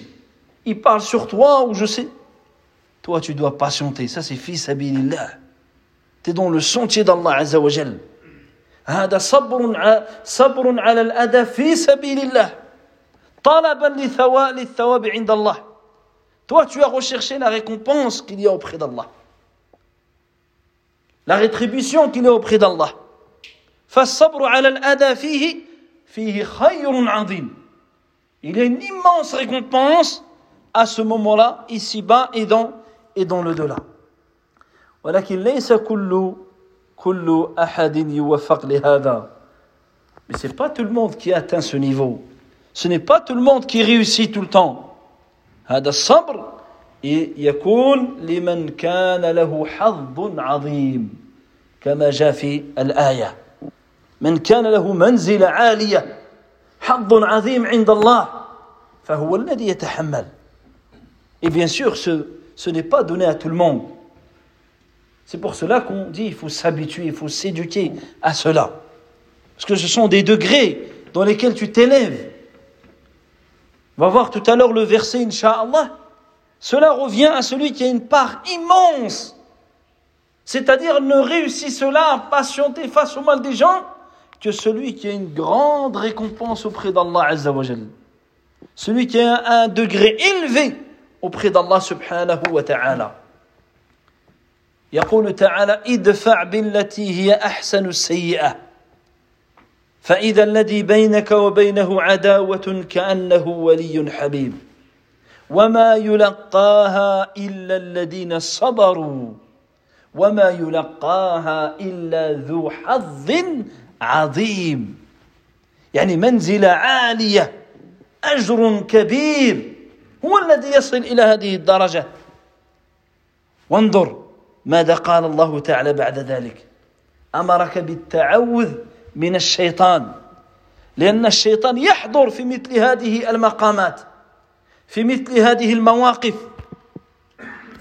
il parle sur toi ou je sais, toi tu dois patienter. Ça c'est fils abilillah. Tu es dans le sentier d'Allah Azzawajal. هذا صبر صبر على الأذى في سبيل الله طلبا للثواب عند الله toi, tu as recherché la récompense qu'il y a auprès d'Allah. La rétribution qu'il y a auprès d'Allah. Il y a une immense récompense à ce moment-là, ici-bas et dans, et dans le delà. Mais ce n'est pas tout le monde qui atteint ce niveau. Ce n'est pas tout le monde qui réussit tout le temps. هذا الصبر يكون لمن كان له حظ عظيم كما جاء في الآية من كان له منزلة عالية حظ عظيم عند الله فهو الذي يتحمل Et bien sûr, ce, ce n'est pas donné à tout le monde. C'est pour cela qu'on dit il faut s'habituer, il faut s'éduquer à cela. Parce que ce sont des degrés dans lesquels tu t'élèves. On va voir tout à l'heure le verset, Inch'Allah. Cela revient à celui qui a une part immense. C'est-à-dire ne réussit cela à patienter face au mal des gens que celui qui a une grande récompense auprès d'Allah Azzawajal. Celui qui a un degré élevé auprès d'Allah subhanahu wa ta'ala. يقول تعالى ادفع بالتي هي احسن السيئه فإذا الذي بينك وبينه عداوة كأنه ولي حبيب. وما يلقاها إلا الذين صبروا. وما يلقاها إلا ذو حظ عظيم. يعني منزله عالية أجر كبير. هو الذي يصل إلى هذه الدرجة. وانظر ماذا قال الله تعالى بعد ذلك. أمرك بالتعوذ من الشيطان. لأن الشيطان يحضر في مثل هذه المقامات في مثل هذه المواقف.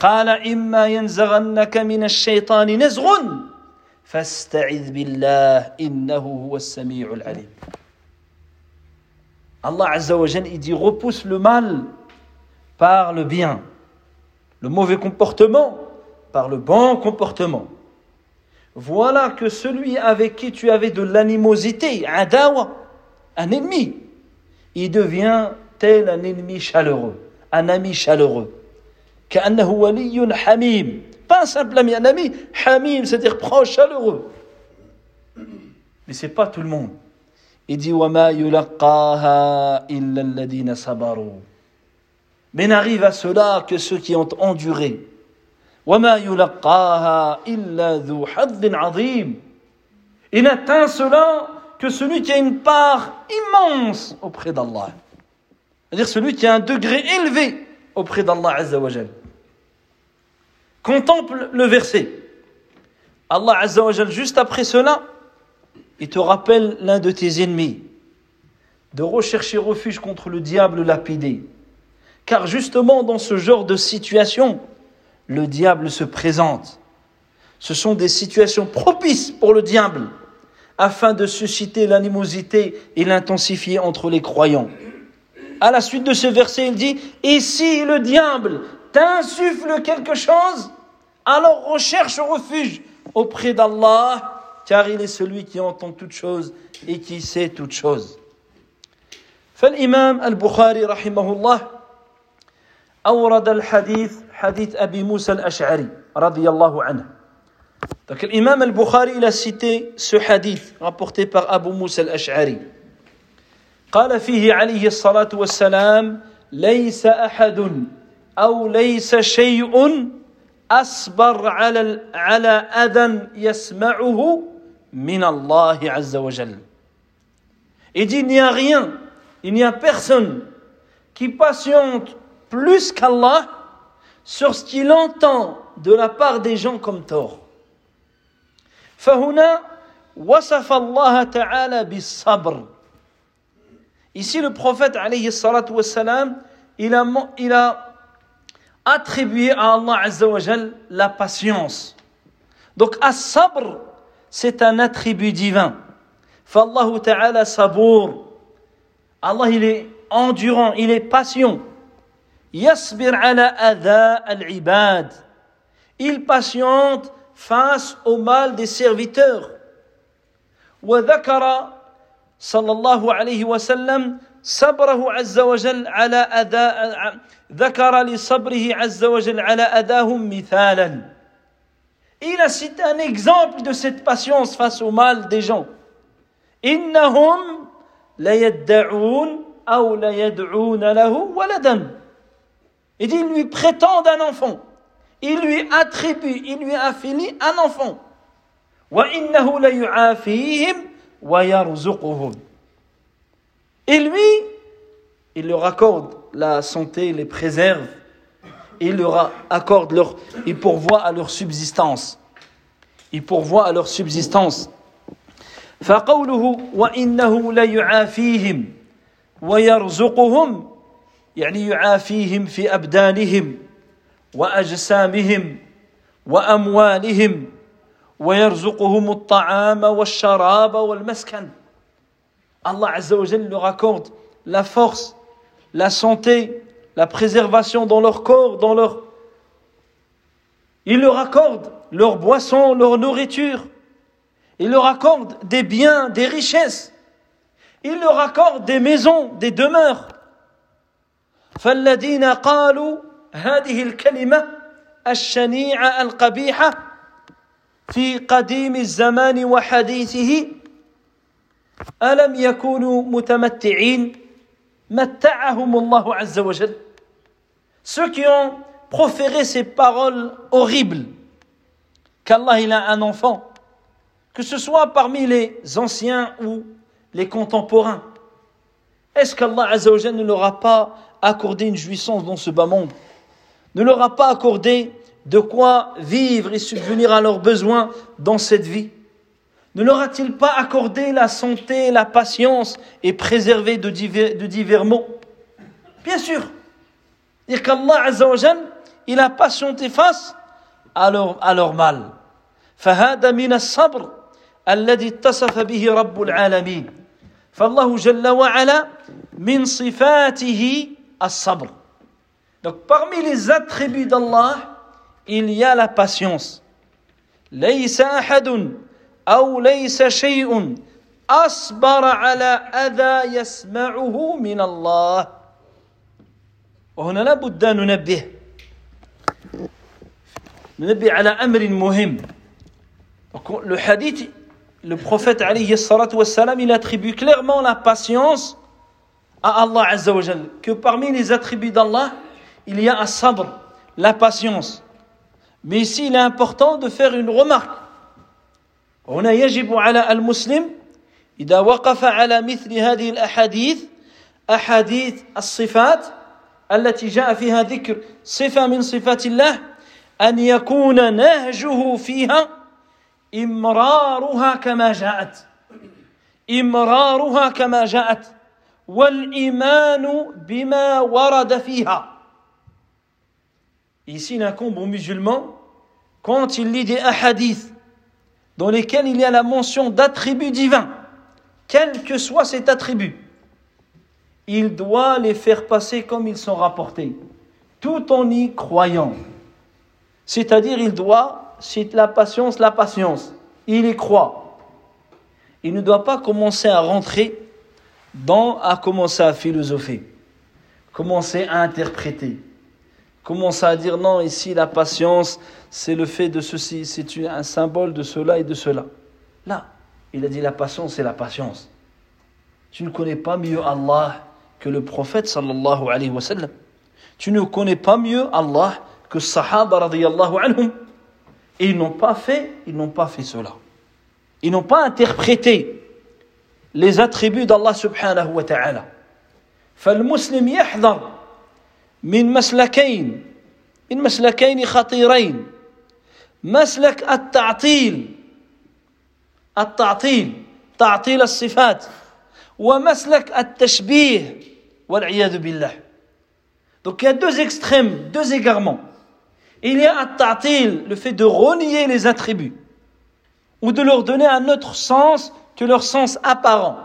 قال إما ينزغنك من الشيطان نزغ فاستعذ بالله إنه هو السميع العليم. Jal, il dit repousse le mal par le bien, le mauvais comportement par le bon comportement. voilà que celui avec qui tu avais de l'animosité, adawa, un ennemi, il devient tel un ennemi chaleureux, un ami chaleureux. hamim. Pas un simple ami, un ami hamim, c'est-à-dire proche, chaleureux. Mais c'est pas tout le monde. Il dit Mais n'arrive à cela que ceux qui ont enduré. وما يلقاها إلا ذو حظ عظيم. Il n'atteint cela que celui qui a une part immense auprès d'Allah. C'est-à-dire celui qui a un degré élevé auprès d'Allah Azza wa Jal. Contemple le verset. Allah Azza wa Jal, juste après cela, il te rappelle l'un de tes ennemis, de rechercher refuge contre le diable lapidé. Car justement dans ce genre de situation, le diable se présente. Ce sont des situations propices pour le diable, afin de susciter l'animosité et l'intensifier entre les croyants. À la suite de ce verset, il dit, et si le diable t'insuffle quelque chose, alors recherche refuge auprès d'Allah, car il est celui qui entend toutes choses et qui sait toutes choses. فالإمام البخاري رحمه الله أورد الحديث حديث أبي موسى الأشعري رضي الله عنه Donc l'imam al-Bukhari il a cité ce hadith rapporté par Abu Musa al-Ash'ari. قال فيه عليه الصلاة والسلام ليس أحد أو ليس شيء أصبر على على أذى يسمعه من الله عز وجل. Il dit il n'y a rien, il n'y a personne qui patiente plus qu'Allah sur ce qu'il entend de la part des gens comme tort. فهنا وصف الله تعالى بالصبر. Ici le prophète alayhi salatu wassalam, il a, il a attribué à Allah azza wa jal la patience. Donc as-sabr c'est un attribut divin. فالله تعالى صبور. Allah il est endurant, il est patient. يصبر على أذى العباد. Il patiente face au mal des serviteurs. وذكر صلى الله عليه وسلم صبره عز وجل على أذى ذكر لصبره عز وجل على أذاهم مثالا Il a cité un exemple de cette patience face au mal des gens. إنهم ليدعون أو ليدعون له ولدا. Il dit, ils lui prétendent un enfant. Il lui attribue, il lui affilie un enfant. وإنه ليعافيهم ويرزقهم. Et lui, il leur accorde la santé, il les préserve, il leur accorde leur, il pourvoit à leur subsistance. Il pourvoit à leur subsistance. فقوله وإنه ليعافيهم ويرزقهم يعني يعافيهم في أبدانهم وأجسامهم وأموالهم ويرزقهم الطعام والشراب والمسكن Allah Azza wa leur accorde la force, la santé, la préservation dans leur corps, dans leur... Il leur accorde leur boisson, leur nourriture. Il leur accorde des biens, des richesses. Il leur accorde des maisons, des demeures. فالذين قالوا هذه الكلمة الشنيعة القبيحة في قديم الزمان وحديثه ألم يكونوا متمتعين متعهم الله عز وجل Ceux qui ont proféré ces paroles horribles, qu'Allah il a un enfant, que ce soit parmi les anciens ou les contemporains, est-ce qu'Allah Azzawajal ne leur a pas accordé une jouissance dans ce bas monde Ne leur a pas accordé de quoi vivre et subvenir à leurs besoins dans cette vie Ne leur a-t-il pas accordé la santé, la patience et préservé de divers, de divers maux Bien sûr. Dire qu'Allah Azzawajal, il a patienté face à leur, à leur mal. فهذا من الصبر الذي اتصف به رب العالمين فالله جل وعلا من صفاته الصبر Donc parmi les attributs d'Allah, il y a la patience. ليس أحد أو ليس شيء أصبر على أذى يسمعه من الله وهنا لابد أن ننبه ننبه على أمر مهم le hadith le prophète alayhi salatu wassalam il attribue clairement la patience à Allah azza wa jal. Que parmi les attributs d'Allah il y a un sabr la patience. Mais ici il est important de faire une remarque. هنا يجب على المسلم إذا وقف على مثل هذه الأحاديث أحاديث الصفات التي جاء فيها ذكر صفة من صفات الله أن يكون نهجه فيها إمرارها كما جاءت إمرارها كما جاءت bima. Ici, il incombe aux musulmans, quand il lit des hadiths dans lesquels il y a la mention d'attributs divins, quel que soit cet attribut, il doit les faire passer comme ils sont rapportés, tout en y croyant. C'est-à-dire, il doit, cite la patience, la patience, il y croit. Il ne doit pas commencer à rentrer dans, à commencer à philosopher, commencer à interpréter, commencer à dire non, ici la patience, c'est le fait de ceci, c'est un symbole de cela et de cela. Là, il a dit la patience, c'est la patience. Tu ne connais pas mieux Allah que le prophète sallallahu alayhi wa sallam. Tu ne connais pas mieux Allah que Sahaba radiyallahu anhum, et ils n'ont pas fait, ils n'ont pas fait cela. Ils n'ont pas interprété les attributs d'Allah subhanahu wa ta'ala. فالمسلم يحذر من مسلكين من مسلكين خطيرين. مسلك التعطيل التعطيل تعطيل الصفات. ومسلك التشبيه والعياذ بالله. دونك يا دو اكستريم دو ايغارمون il y a التعطيل le fait de renier les attributs. Ou de leur donner un autre sens que leur sens apparent.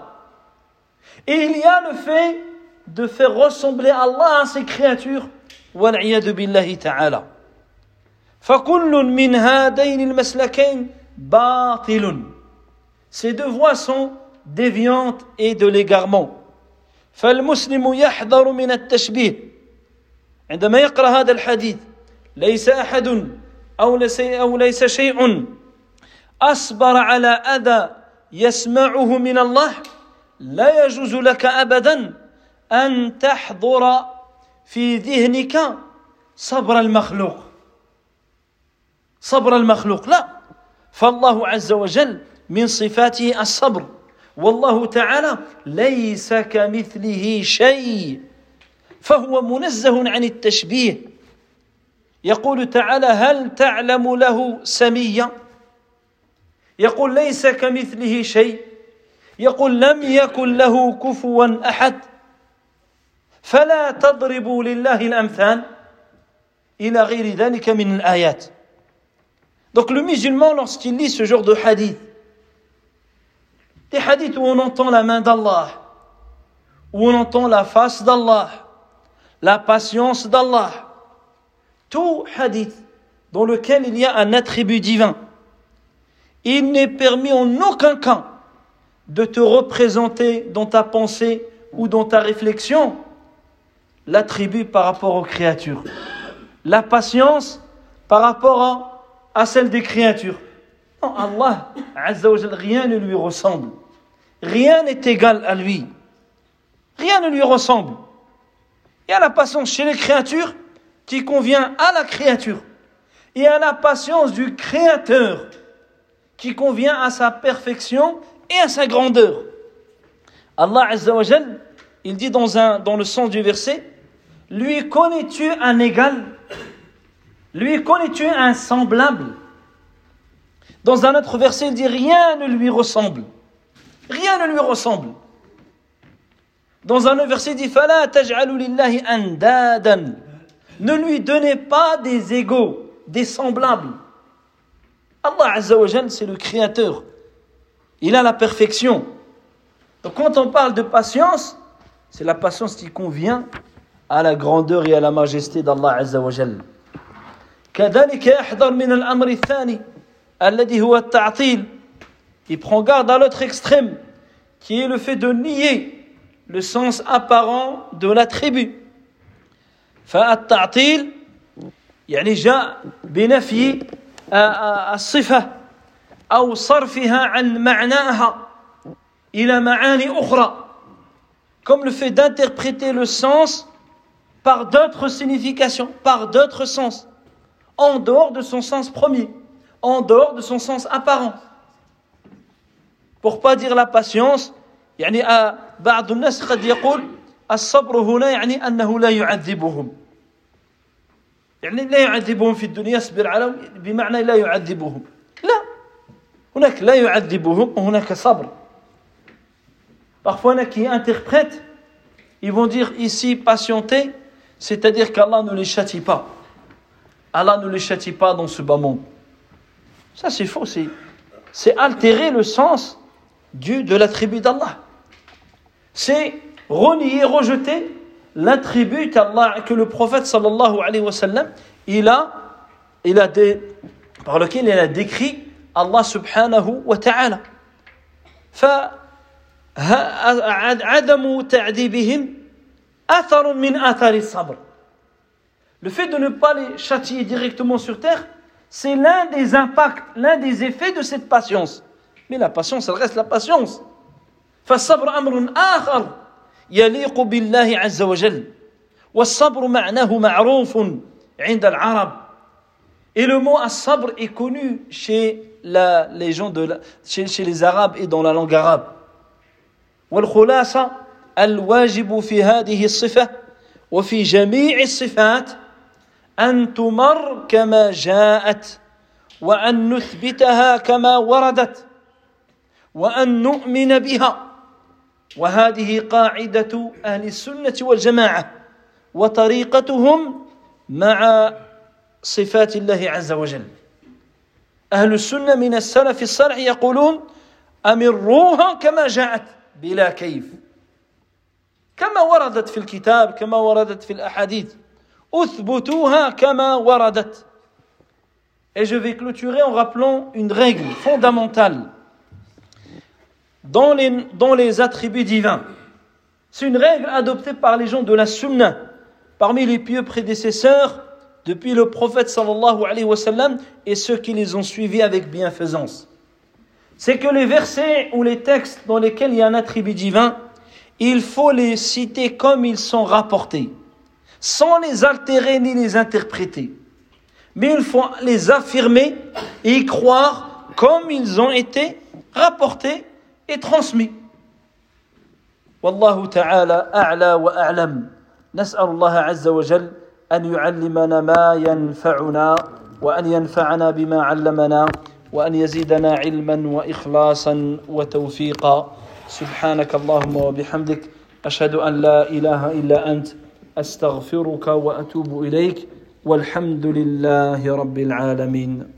Et il y a le fait de faire ressembler Allah à ses créatures, والعياذ بالله تعالى. فكل من هذين المسلكين باطل. Ces deux voies sont déviantes et de l'égarement. فالمسلم يحذر من التشبيه عندما يقرأ هذا الحديث ليس أحد أو ليس, أو ليس شيء أصبر على أذى يسمعه من الله لا يجوز لك أبدا أن تحضر في ذهنك صبر المخلوق. صبر المخلوق لا. فالله عز وجل من صفاته الصبر. والله تعالى ليس كمثله شيء فهو منزه عن التشبيه. يقول تعالى هل تعلم له سميا؟ يقول ليس كمثله شيء يقول لم يكن له كفوا احد فلا تضربوا لله الامثال إلى غير ذلك من الايات Donc le musulman, lorsqu'il lit ce genre de hadith, des hadiths où on entend la main d'Allah, où on entend la face d'Allah, la patience d'Allah, tout hadith dans lequel il y a un attribut divin, il n'est permis en aucun cas de te représenter dans ta pensée ou dans ta réflexion l'attribut par rapport aux créatures, la patience par rapport à celle des créatures. Non, Allah, rien ne lui ressemble. Rien n'est égal à lui. Rien ne lui ressemble. Il y a la patience chez les créatures qui convient à la créature. Il y a la patience du créateur qui convient à sa perfection et à sa grandeur. Allah Azzawajal, il dit dans, un, dans le sens du verset, lui connais-tu un égal? Lui connais-tu un semblable? Dans un autre verset, il dit rien ne lui ressemble. Rien ne lui ressemble. Dans un autre verset, il dit Fala lillahi andadan. Ne lui donnez pas des égaux, des semblables. Allah Azzawajal, c'est le créateur. Il a la perfection. Donc quand on parle de patience, c'est la patience qui convient à la grandeur et à la majesté d'Allah Azzawajal. كذلك يحذر من الأمر الثاني الذي هو التعطيل il prend garde à l'autre extrême qui est le fait de nier le sens apparent de l'attribut فالتعطيل يعني جاء بنفي الصفة أو صرفها عن معناها إلى معاني أخرى comme le fait d'interpréter le sens par d'autres significations, par d'autres sens. en dehors de son sens premier, en dehors de son sens apparent. Pour pas dire la patience, يعني بعض الناس قد يقول الصبر هنا يعني أنه لا يعذبهم يعني لا يعذبهم في الدنيا يصبر على بمعنى لا يعذبهم لا هناك لا يعذبهم وهناك صبر Parfois, il y en a qui interprètent, ils vont dire ici patienter, c'est-à-dire qu'Allah ne les châtie pas. Allah ne les châtie pas dans ce bas monde. Ça, c'est faux. C'est altérer le sens du, de l'attribut d'Allah. C'est renier, rejeter l'attribut que le prophète sallallahu alayhi wa sallam, il a, il a des, par lequel il a décrit Allah subhanahu wa ta'ala. فعدم تعذيبهم أثر من آثار الصبر le fait de ne pas les châtier directement sur terre, c'est l'un des impacts, l'un des effets de cette patience. Mais la patience, elle reste la patience. فالصبر أمر آخر يليق بالله عز وجل. والصبر معناه معروف عند العرب. Et le mot as-sabr est connu chez, la, les gens de la, chez, chez les Arabes et dans la langue arabe. والخلاصة الواجب في هذه الصفة وفي جميع الصفات أن تمر كما جاءت وأن نثبتها كما وردت وأن نؤمن بها. وهذه قاعدة أهل السنة والجماعة وطريقتهم مع صفات الله عز وجل. أهل السنة من السلف الصالح يقولون أمروها كما جاءت بلا كيف. كما وردت في الكتاب كما وردت في الأحاديث. أثبتوها كما وردت. Et je vais clôturer en rappelant une règle fondamentale. Dans les, attributs divins. C'est une règle adoptée par les gens de la Sunna, parmi les pieux prédécesseurs, depuis le prophète sallallahu alayhi wa sallam et ceux qui les ont suivis avec bienfaisance. C'est que les versets ou les textes dans lesquels il y a un attribut divin, il faut les citer comme ils sont rapportés, sans les altérer ni les interpréter. Mais il faut les affirmer et y croire comme ils ont été rapportés et transmis. والله تعالى أعلى وأعلم نسأل الله عز وجل أن يعلمنا ما ينفعنا وأن ينفعنا بما علمنا وأن يزيدنا علما وإخلاصا وتوفيقا سبحانك اللهم وبحمدك أشهد أن لا إله إلا أنت أستغفرك وأتوب إليك والحمد لله رب العالمين